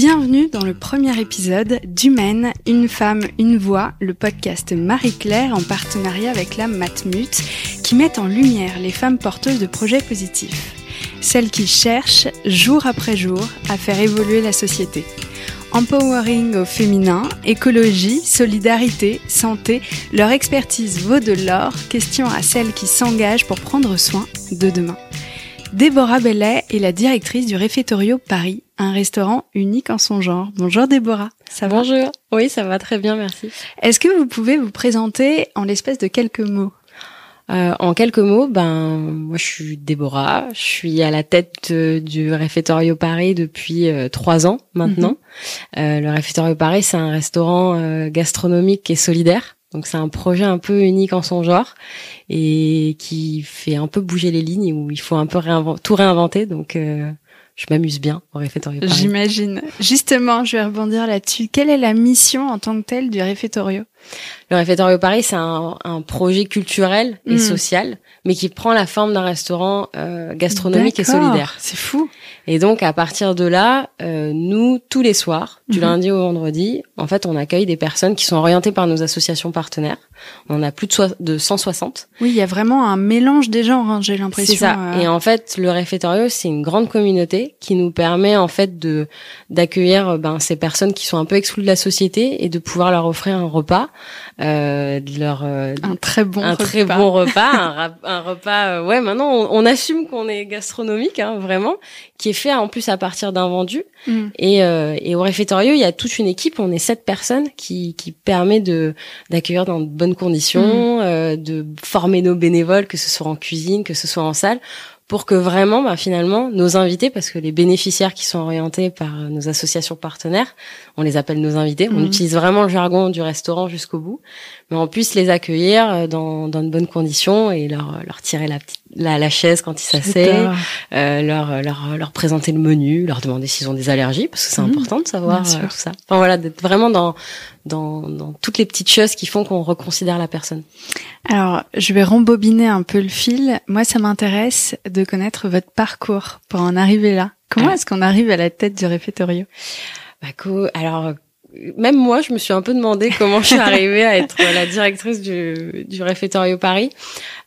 Bienvenue dans le premier épisode d'Humaine, une femme, une voix, le podcast Marie-Claire en partenariat avec la Matmut qui met en lumière les femmes porteuses de projets positifs. Celles qui cherchent, jour après jour, à faire évoluer la société. Empowering au féminin, écologie, solidarité, santé, leur expertise vaut de l'or, question à celles qui s'engagent pour prendre soin de demain. Déborah Bellet est la directrice du Réfectorio Paris, un restaurant unique en son genre. Bonjour Déborah, ça va Bonjour, oui ça va très bien, merci. Est-ce que vous pouvez vous présenter en l'espèce de quelques mots? Euh, en quelques mots, ben moi je suis Déborah, je suis à la tête du Réfectorio Paris depuis euh, trois ans maintenant. Mm -hmm. euh, le Réfectorio Paris c'est un restaurant euh, gastronomique et solidaire. Donc c'est un projet un peu unique en son genre et qui fait un peu bouger les lignes où il faut un peu tout réinventer. Donc euh, je m'amuse bien au réfectorio. J'imagine. Justement, je vais rebondir là-dessus. Quelle est la mission en tant que telle du réfectorio? Le réfectorio Paris, c'est un, un, projet culturel et mmh. social, mais qui prend la forme d'un restaurant euh, gastronomique et solidaire. C'est fou. Et donc à partir de là, euh, nous tous les soirs, du mmh. lundi au vendredi, en fait, on accueille des personnes qui sont orientées par nos associations partenaires. On en a plus de, so de 160. Oui, il y a vraiment un mélange des genres, hein, j'ai l'impression. C'est ça. Euh... Et en fait, le réfectorio, c'est une grande communauté qui nous permet en fait de d'accueillir ben ces personnes qui sont un peu exclues de la société et de pouvoir leur offrir un repas, euh, de leur un très bon un repas. très bon repas, un, un, repas. ouais, maintenant on, on assume qu'on est gastronomique, hein, vraiment, qui est fait en plus à partir d'un vendu. Mm. Et, euh, et au réfectorio, il y a toute une équipe. On est sept personnes qui qui permet de d'accueillir dans de bonnes conditions, mm. euh, de former nos bénévoles, que ce soit en cuisine, que ce soit en salle, pour que vraiment, bah, finalement, nos invités, parce que les bénéficiaires qui sont orientés par nos associations partenaires, on les appelle nos invités. On Mhm. utilise vraiment le jargon du restaurant jusqu'au bout, mais on puisse les accueillir euh, dans, dans de bonnes conditions et leur, leur tirer la, petite- la, la chaise quand ils s'asseyent, euh, leur, leur, leur présenter le menu, leur demander s'ils ont des allergies, parce que c'est Mhm. important de savoir euh, tout ça. Enfin voilà, d'être vraiment dans, dans, dans toutes les petites choses qui font qu'on reconsidère la personne. Alors, je vais rembobiner un peu le fil. Moi, ça m'intéresse de connaître votre parcours pour en arriver là. Comment Ah. est-ce qu'on arrive à la tête du réfectorio? Bah, alors, même moi, je me suis un peu demandé comment je suis arrivée à être la directrice du, du réfectorio Paris.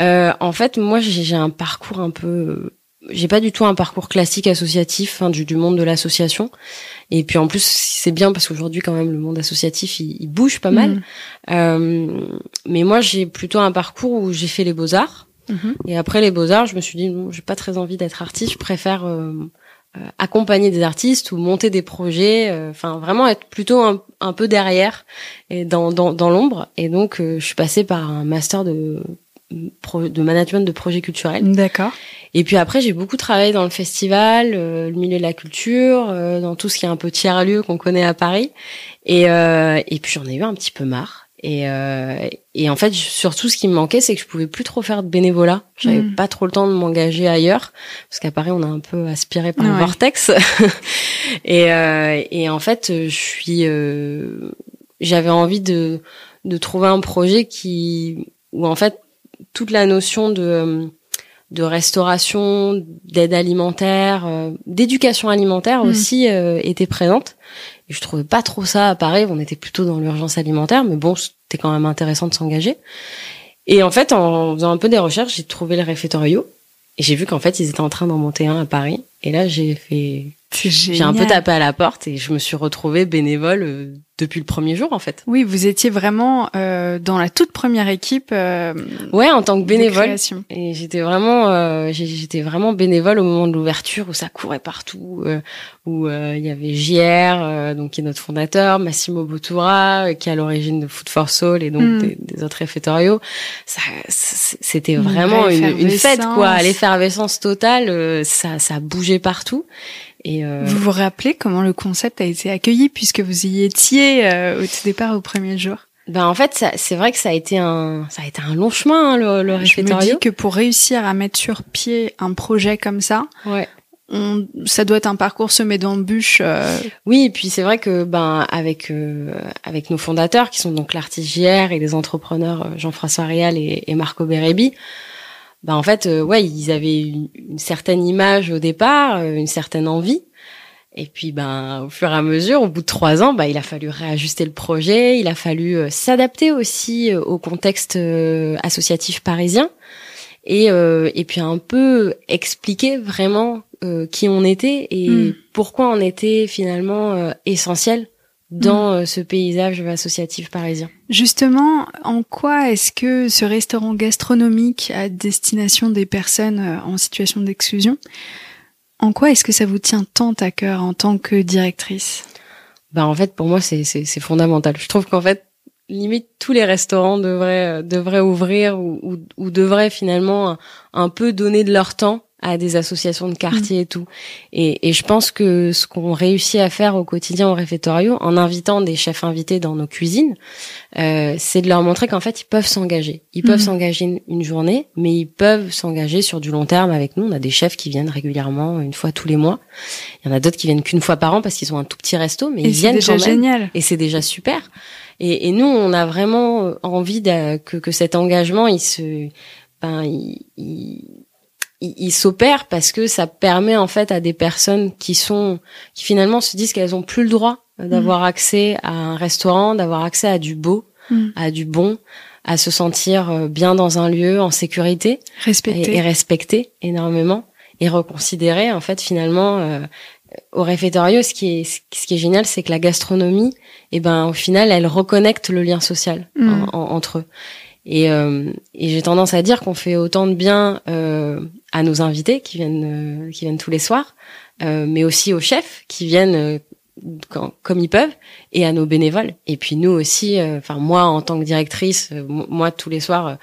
Euh, en fait, moi, j'ai un parcours un peu... J'ai pas du tout un parcours classique associatif hein, du, du monde de l'association. Et puis en plus, c'est bien parce qu'aujourd'hui, quand même, le monde associatif, il, il bouge pas mal. Mhm. Euh, mais moi, j'ai plutôt un parcours où j'ai fait les beaux-arts. Mhm. Et après les beaux-arts, je me suis dit, non, j'ai pas très envie d'être artiste, je préfère euh, accompagner des artistes ou monter des projets, euh, enfin vraiment être plutôt un, un peu derrière et dans, dans, dans l'ombre. Et donc, euh, je suis passée par un master de, de management de projets culturels. D'accord. Et puis après, j'ai beaucoup travaillé dans le festival, euh, le milieu de la culture, euh, dans tout ce qui est un peu tiers-lieu qu'on connaît à Paris. Et, euh, et puis j'en ai eu un petit peu marre. Et, euh, et en fait, surtout, ce qui me manquait, c'est que je pouvais plus trop faire de bénévolat. J'avais Mm. pas trop le temps de m'engager ailleurs, parce qu'à Paris, on a un peu aspiré par le vortex. et, euh, et en fait, je suis, euh, j'avais envie de de trouver un projet qui où en fait toute la notion de de restauration, d'aide alimentaire, euh, d'éducation alimentaire Mm. aussi euh, était présente. Je trouvais pas trop ça à Paris. On était plutôt dans l'urgence alimentaire, mais bon, c'était quand même intéressant de s'engager. Et en fait, en faisant un peu des recherches, j'ai trouvé le réfectorio et j'ai vu qu'en fait, ils étaient en train d'en monter un à Paris. Et là, j'ai fait J'ai un peu tapé à la porte et je me suis retrouvée bénévole euh, depuis le premier jour en fait. Oui, vous étiez vraiment euh, dans la toute première équipe. Euh, ouais, en tant que bénévole. Et j'étais vraiment, euh, j'étais vraiment bénévole au moment de l'ouverture où ça courait partout, euh, où euh, il y avait JR, donc qui est notre fondateur, Massimo Bottura, qui est à l'origine de Food for Soul et donc hmm. des, des, autres réfectoriaux. Ça, c'était vraiment une, une, fête quoi, l'effervescence totale. ça, ça bougeait partout. Et euh... Vous vous rappelez comment le concept a été accueilli puisque vous y étiez euh, au tout départ au premier jour? Ben en fait, c'est vrai que ça a été un, ça a été un long chemin hein, le, le Je me dis que pour réussir à mettre sur pied un projet comme ça, ouais. On, ça doit être un parcours semé d'embûches. Euh... Oui, et puis c'est vrai que ben avec euh, avec nos fondateurs qui sont donc l'artiste JR et les entrepreneurs euh, Jean-François Réal et, et Marco Bérébi, bah en fait, euh, ouais, ils avaient une, certaine image au départ, euh, une certaine envie. Et puis, ben, au fur et à mesure, au bout de trois ans, bah, il a fallu réajuster le projet, il a fallu euh, s'adapter aussi au contexte associatif parisien, et et puis un peu expliquer vraiment qui on était et hmm. pourquoi on était finalement essentiel dans mm. euh, ce paysage associatif parisien. Justement, en quoi est-ce que ce restaurant gastronomique à destination des personnes euh, en situation d'exclusion, en quoi est-ce que ça vous tient tant à cœur en tant que directrice? Bah en fait, pour moi, c'est c'est fondamental. Je trouve qu'en fait, limite tous les restaurants devraient euh, devraient ouvrir ou, ou, ou devraient finalement un peu donner de leur temps à des associations de quartier et tout. Et, et, je pense que ce qu'on réussit à faire au quotidien au réfectorio, en invitant des chefs invités dans nos cuisines, euh, c'est de leur montrer qu'en fait ils peuvent s'engager. Ils peuvent mhm. s'engager une, journée, mais ils peuvent s'engager sur du long terme avec nous. On a des chefs qui viennent régulièrement, une fois tous les mois. Il y en a d'autres qui viennent qu'une fois par an parce qu'ils ont un tout petit resto, mais ils viennent déjà quand même. Génial. Et c'est déjà super. Et, et, nous, on a vraiment envie de, que, que cet engagement, il se, ben, il, il il, s'opère parce que ça permet en fait à des personnes qui sont qui finalement se disent qu'elles ont plus le droit d'avoir mm. accès à un restaurant, d'avoir accès à du beau, mm. à du bon, à se sentir euh, bien dans un lieu en sécurité, respecté et, respecté énormément et reconsidérer en fait finalement euh, au réfectoire ce qui est ce qui est génial c'est que la gastronomie et eh ben au final elle reconnecte le lien social mm. entre eux et, euh, et j'ai tendance à dire qu'on fait autant de bien euh, à nos invités qui viennent, euh, qui viennent tous les soirs, euh, mais aussi aux chefs qui viennent euh, quand, comme ils peuvent, et à nos bénévoles. Et puis nous aussi, enfin moi en tant que directrice, moi tous les soirs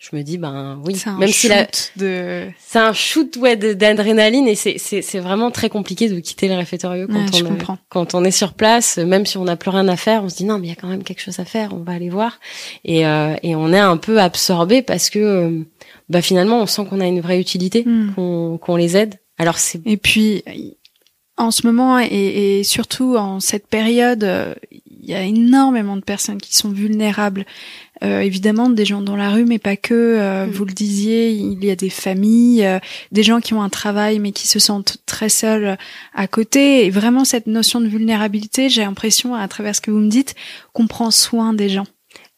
je me dis ben oui même si la... de c'est un shoot ouais d'adrénaline et c'est c'est c'est vraiment très compliqué de quitter le réfectoire quand on quand on est sur place même si on n'a plus rien à faire on se dit non mais il y a quand même quelque chose à faire on va aller voir. Et euh, et on est un peu absorbé parce que euh, bah finalement on sent qu'on a une vraie utilité hmm. qu'on qu'on les aide. Alors c'est et puis en ce moment et, et surtout en cette période euh, y a énormément de personnes qui sont vulnérables euh, évidemment des gens dans la rue, mais pas que. Euh, mm. Vous le disiez, il y a des familles, euh, des gens qui ont un travail mais qui se sentent très seuls à côté. Et vraiment cette notion de vulnérabilité, j'ai l'impression, à travers ce que vous me dites, qu'on prend soin des gens.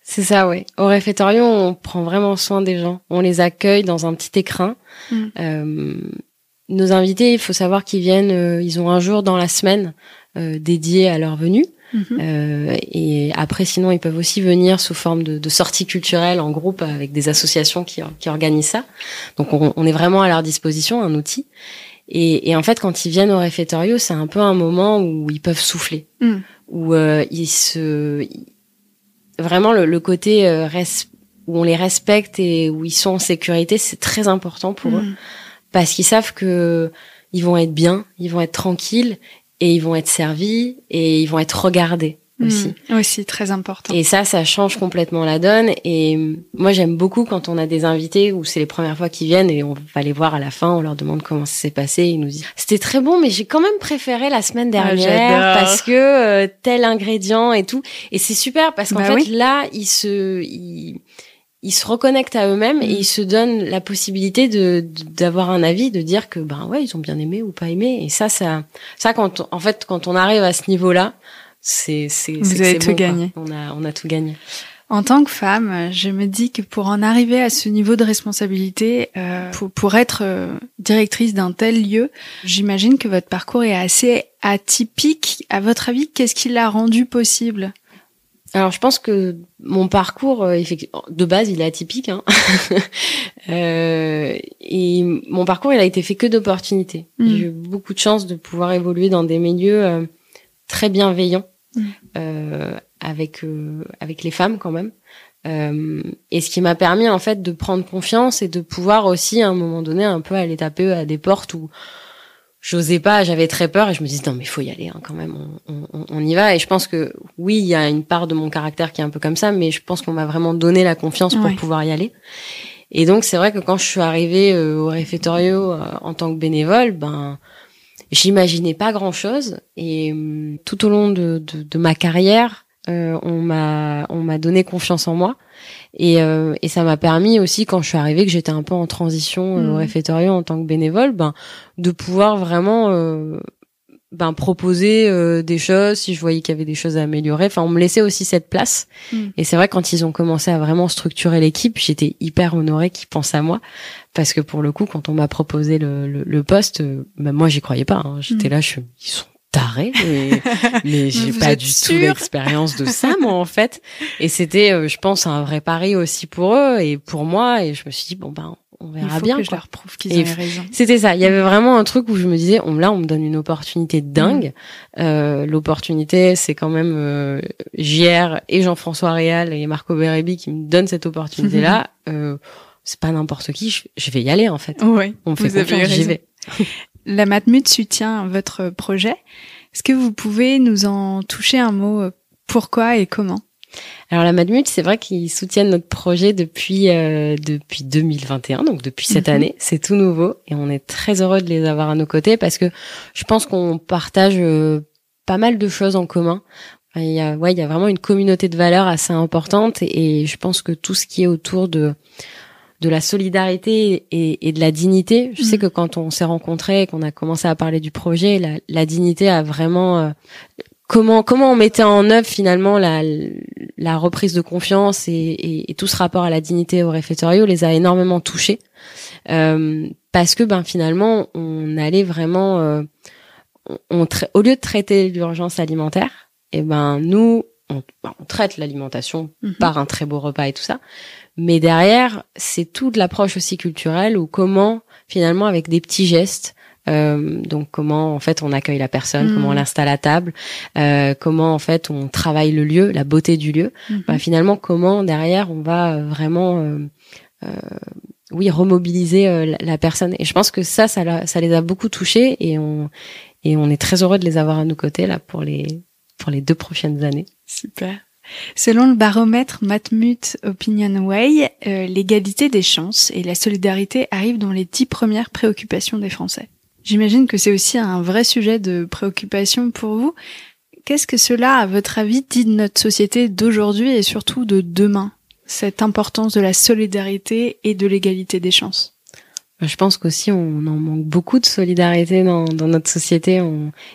C'est ça, oui. Au réfectorium, on prend vraiment soin des gens. On les accueille dans un petit écrin. Mm. nos invités, il faut savoir qu'ils viennent, ils ont un jour dans la semaine dédié à leur venue. Mhm. Euh, et après, sinon, ils peuvent aussi venir sous forme de, de sorties culturelles en groupe avec des associations qui, qui organisent ça. Donc, on, on, est vraiment à leur disposition, un outil. Et, et en fait, quand ils viennent au réfectorio, c'est un peu un moment où ils peuvent souffler, mm. où euh, ils se, vraiment le, le côté euh, où on les respecte et où ils sont en sécurité, c'est très important pour eux mm. parce qu'ils savent que ils vont être bien, ils vont être tranquilles et ils vont être servis et ils vont être regardés hmm. aussi. aussi, très important. Et ça, ça change complètement la donne. Et moi, j'aime beaucoup quand on a des invités où c'est les premières fois qu'ils viennent et on va les voir à la fin, on leur demande comment ça s'est passé. Ils nous disent c'était très bon, mais j'ai quand même préféré la semaine ah, dernière parce que euh, tel ingrédient et tout. Et c'est super parce qu'en bah fait là, ils se, ils se reconnectent à eux-mêmes et mm. ils se donnent la possibilité de d'avoir un avis, de dire que ben ouais ils ont bien aimé ou pas aimé. Et ça, ça, ça quand en fait quand on arrive à ce niveau-là, c'est c'est vous avez tout gagné. On a on a tout gagné. En tant que femme, je me dis que pour en arriver à ce niveau de responsabilité, euh, pour, pour, être euh, directrice d'un tel lieu, j'imagine que votre parcours est assez atypique. À votre avis, qu'est-ce qui l'a rendu possible? Alors je pense que mon parcours, euh, de base, il est atypique. Hein. euh, et mon parcours, il a été fait que d'opportunités. Mm. J'ai eu beaucoup de chance de pouvoir évoluer dans des milieux euh, très bienveillants mm. euh, avec euh, avec les femmes quand même. et ce qui m'a permis en fait de prendre confiance et de pouvoir aussi à un moment donné un peu aller taper à des portes où j'osais pas, j'avais très peur et je me disais non mais faut y aller hein, quand même, on, on, on, y va. Et je pense que oui, il y a une part de mon caractère qui est un peu comme ça, mais je pense qu'on m'a vraiment donné la confiance pour pouvoir y aller. Et donc c'est vrai que quand je suis arrivée euh, au réfectorio euh, en tant que bénévole, ben j'imaginais pas grand chose. Et hum, tout au long de, de, de ma carrière, euh, on m'a on m'a donné confiance en moi et, euh, et ça m'a permis aussi quand je suis arrivée que j'étais un peu en transition au mmh. réfectoire en tant que bénévole ben de pouvoir vraiment ben proposer des choses si je voyais qu'il y avait des choses à améliorer enfin on me laissait aussi cette place mmh. et c'est vrai quand ils ont commencé à vraiment structurer l'équipe j'étais hyper honorée qu'ils pensent à moi parce que pour le coup quand on m'a proposé le, le, poste ben moi j'y croyais pas hein. j'étais mmh. là je suis ils sont taré, mais, mais j'ai pas du tout l'expérience de ça, moi, en fait. Et c'était, euh, je pense, un vrai pari aussi pour eux et pour moi. Et je me suis dit, bon, ben, on verra bien. Que je leur prouve qu'ils avaient raison. C'était ça. Il y avait vraiment un truc où je me disais, on, là, on me donne une opportunité dingue. Mm. Euh, L'opportunité, c'est quand même euh, JR et Jean-François Réal et Marco Bérébi qui me donnent cette opportunité-là. euh, c'est pas n'importe qui. Je, vais y aller, en fait. Oui. On me fait confiance, j'y vais. la Matmut soutient votre projet. Est-ce que vous pouvez nous en toucher un mot euh, Pourquoi et comment? Alors la Matmut, c'est vrai qu'ils soutiennent notre projet depuis euh, depuis 2021, donc depuis cette mhm. année. C'est tout nouveau et on est très heureux de les avoir à nos côtés parce que je pense qu'on partage euh, pas mal de choses en commun. il y a ouais, il y a vraiment une communauté de valeurs assez importante et je pense que tout ce qui est autour de de la solidarité et, de la dignité. Je sais mm. que quand on s'est rencontrés, qu'on a commencé à parler du projet, la, dignité a vraiment euh, comment comment on mettait en œuvre finalement la, la reprise de confiance et, tout ce rapport à la dignité au réfectoire les a énormément touchés euh, parce que ben finalement on allait vraiment euh, on, au lieu de traiter l'urgence alimentaire, et eh ben nous on, ben, traite l'alimentation mm-hmm. par un très beau repas et tout ça, mais derrière, c'est toute l'approche aussi culturelle ou comment finalement avec des petits gestes, donc comment en fait on accueille la personne, comment on hmm. l'installe à table, euh, comment en fait on travaille le lieu, la beauté du lieu. Bah, finalement, comment derrière on va euh, vraiment, euh, euh, oui, remobiliser euh, la, personne. Et je pense que ça, ça, ça les a beaucoup touchés et on et on est très heureux de les avoir à nos côtés là pour les pour les deux prochaines années. Super. Selon le baromètre Matmut Opinion Way, euh, l'égalité des chances et la solidarité arrivent dans les dix premières préoccupations des Français. J'imagine que c'est aussi un vrai sujet de préoccupation pour vous. Qu'est-ce que cela, à votre avis, dit de notre société d'aujourd'hui et surtout de demain, cette importance de la solidarité et de l'égalité des chances? Je pense qu'aussi on en manque beaucoup de solidarité dans, notre société.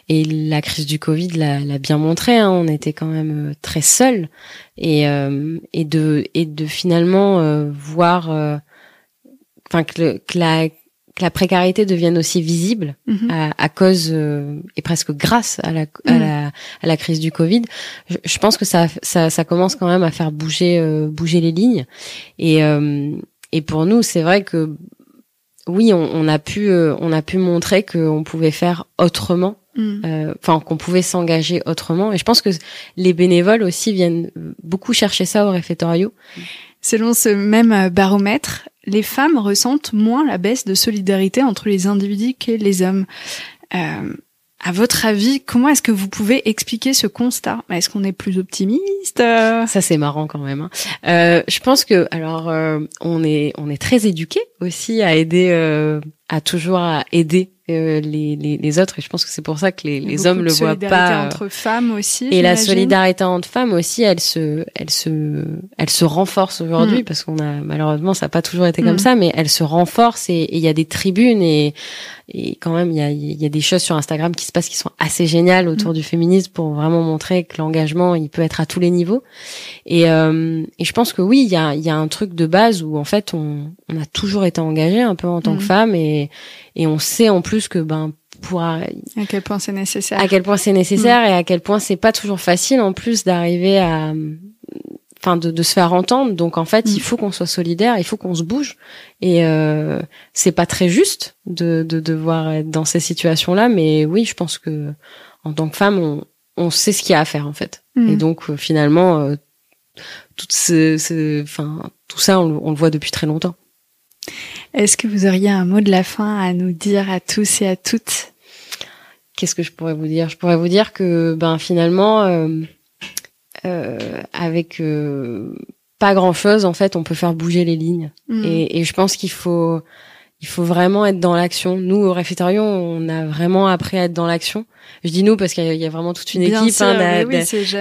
Et la crise du Covid l'a bien montré. Hein, on était quand même euh, très seuls et euh, de finalement euh, voir, enfin que, la que la précarité devienne aussi visible mhm. à, à, cause et presque grâce à la, à mhm. la à la crise du Covid. Je, je, pense que ça, ça ça commence quand même à faire bouger bouger les lignes et et pour nous, c'est vrai que oui, on, a pu, euh, on a pu montrer qu'on pouvait faire autrement, mm. euh, enfin qu'on pouvait s'engager autrement. Et je pense que les bénévoles aussi viennent beaucoup chercher ça au réfectorio. Selon ce même euh, baromètre, les femmes ressentent moins la baisse de solidarité entre les individus que les hommes. Euh, à votre avis, comment est-ce que vous pouvez expliquer ce constat? Est-ce qu'on est plus optimiste? Ça c'est marrant quand même. Hein. Euh, je pense que alors euh, on est on est très éduqué aussi à aider, euh, à toujours à aider euh, les, les, les, autres et je pense que c'est pour ça que les, les hommes le voient pas entre femmes aussi et la solidarité entre femmes aussi elle se elle se elle se renforce aujourd'hui mm. parce qu'on a malheureusement ça n'a pas toujours été comme mm. ça mais elle se renforce et il y a des tribunes et et quand même il y a il y a des choses sur Instagram qui se passent qui sont assez géniales autour mm. du féminisme pour vraiment montrer que l'engagement il peut être à tous les niveaux et euh, et je pense que oui il y a il y a un truc de base où en fait on on a toujours été engagé un peu en tant que femme et et on sait en plus que ben pour à quel point c'est nécessaire à quel point c'est nécessaire mm. et à quel point c'est pas toujours facile en plus d'arriver à enfin de, de, se faire entendre donc en fait il mm. faut qu'on soit solidaire il faut qu'on se bouge et euh, c'est pas très juste de, de devoir être dans ces situations là mais oui je pense que en tant que femme on, on sait ce qu'il y a à faire en fait mm. et donc euh, finalement euh, tout ce, enfin tout ça on, on le voit depuis très longtemps est-ce que vous auriez un mot de la fin à nous dire à tous et à toutes? Qu'est-ce que je pourrais vous dire? Je pourrais vous dire que ben finalement, euh, euh, avec euh, pas grand-chose, en fait, on peut faire bouger les lignes. Mm. Et, et, je pense qu'il faut il faut vraiment être dans l'action. Nous, au réfectorium, on a vraiment appris à être dans l'action. Je dis nous parce qu'il y, a vraiment toute une équipe hein,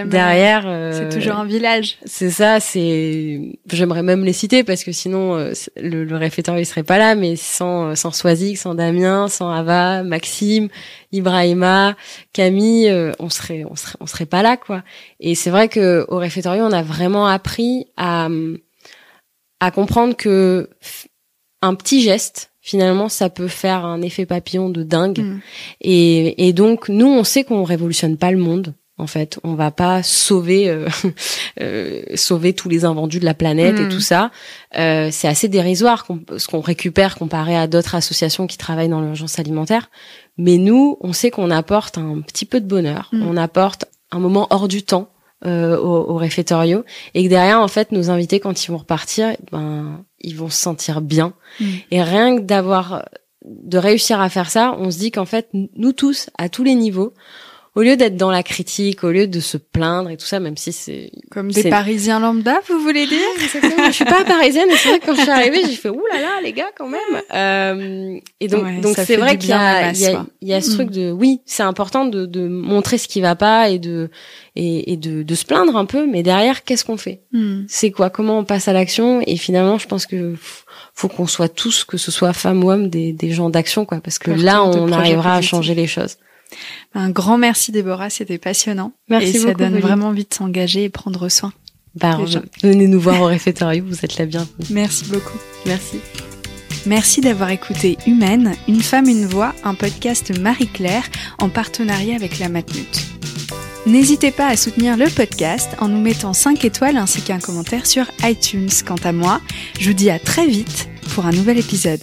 derrière. Euh, c'est toujours un village. C'est ça. C'est. J'aimerais même les citer parce que sinon euh, le, le réfectoire il serait pas là. Mais sans sans Soisic, sans Damien, sans Ava, Maxime, Ibrahima, Camille, euh, on serait on serait on serait pas là quoi. Et c'est vrai que au réfectorium, on a vraiment appris à à comprendre que un petit geste, finalement, ça peut faire un effet papillon de dingue. Mm. Et, et, donc, nous, on sait qu'on révolutionne pas le monde. En fait, on va pas sauver euh, euh, sauver tous les invendus de la planète et mm. tout ça. Euh, c'est assez dérisoire ce qu'on récupère comparé à d'autres associations qui travaillent dans l'urgence alimentaire. Mais nous, on sait qu'on apporte un petit peu de bonheur. Mm. On apporte un moment hors du temps euh, au, au réfectorio et que derrière en fait nos invités quand ils vont repartir ben ils vont se sentir bien mm. et rien que d'avoir de réussir à faire ça on se dit qu'en fait nous tous à tous les niveaux au lieu d'être dans la critique, au lieu de se plaindre et tout ça, même si c'est comme des Parisiens lambda, vous voulez dire Exactement. je suis pas parisienne, et c'est vrai que quand je suis arrivée, j'ai fait ouh là là les gars quand même. Euh, et donc donc c'est vrai qu'il y a il y a, y a ce truc mm. de oui, c'est important de, de montrer ce qui va pas et de et, et de, de se plaindre un peu, mais derrière qu'est-ce qu'on fait? Mm. C'est quoi? Comment on passe à l'action? Et finalement, je pense que faut qu'on soit tous, que ce soit femme ou homme, des, des gens d'action quoi, parce que là on arrivera à changer les choses. Un grand merci Déborah, c'était passionnant. Merci et ça donne vraiment envie de s'engager et prendre soin. Bah, venez nous voir au réfectoire, vous êtes la bienvenue. Merci beaucoup. Merci. Merci d'avoir écouté Humaine, une femme, une voix, un podcast Marie-Claire en partenariat avec la Matmut. N'hésitez pas à soutenir le podcast en nous mettant 5 étoiles ainsi qu'un commentaire sur iTunes. Quant à moi, je vous dis à très vite pour un nouvel épisode.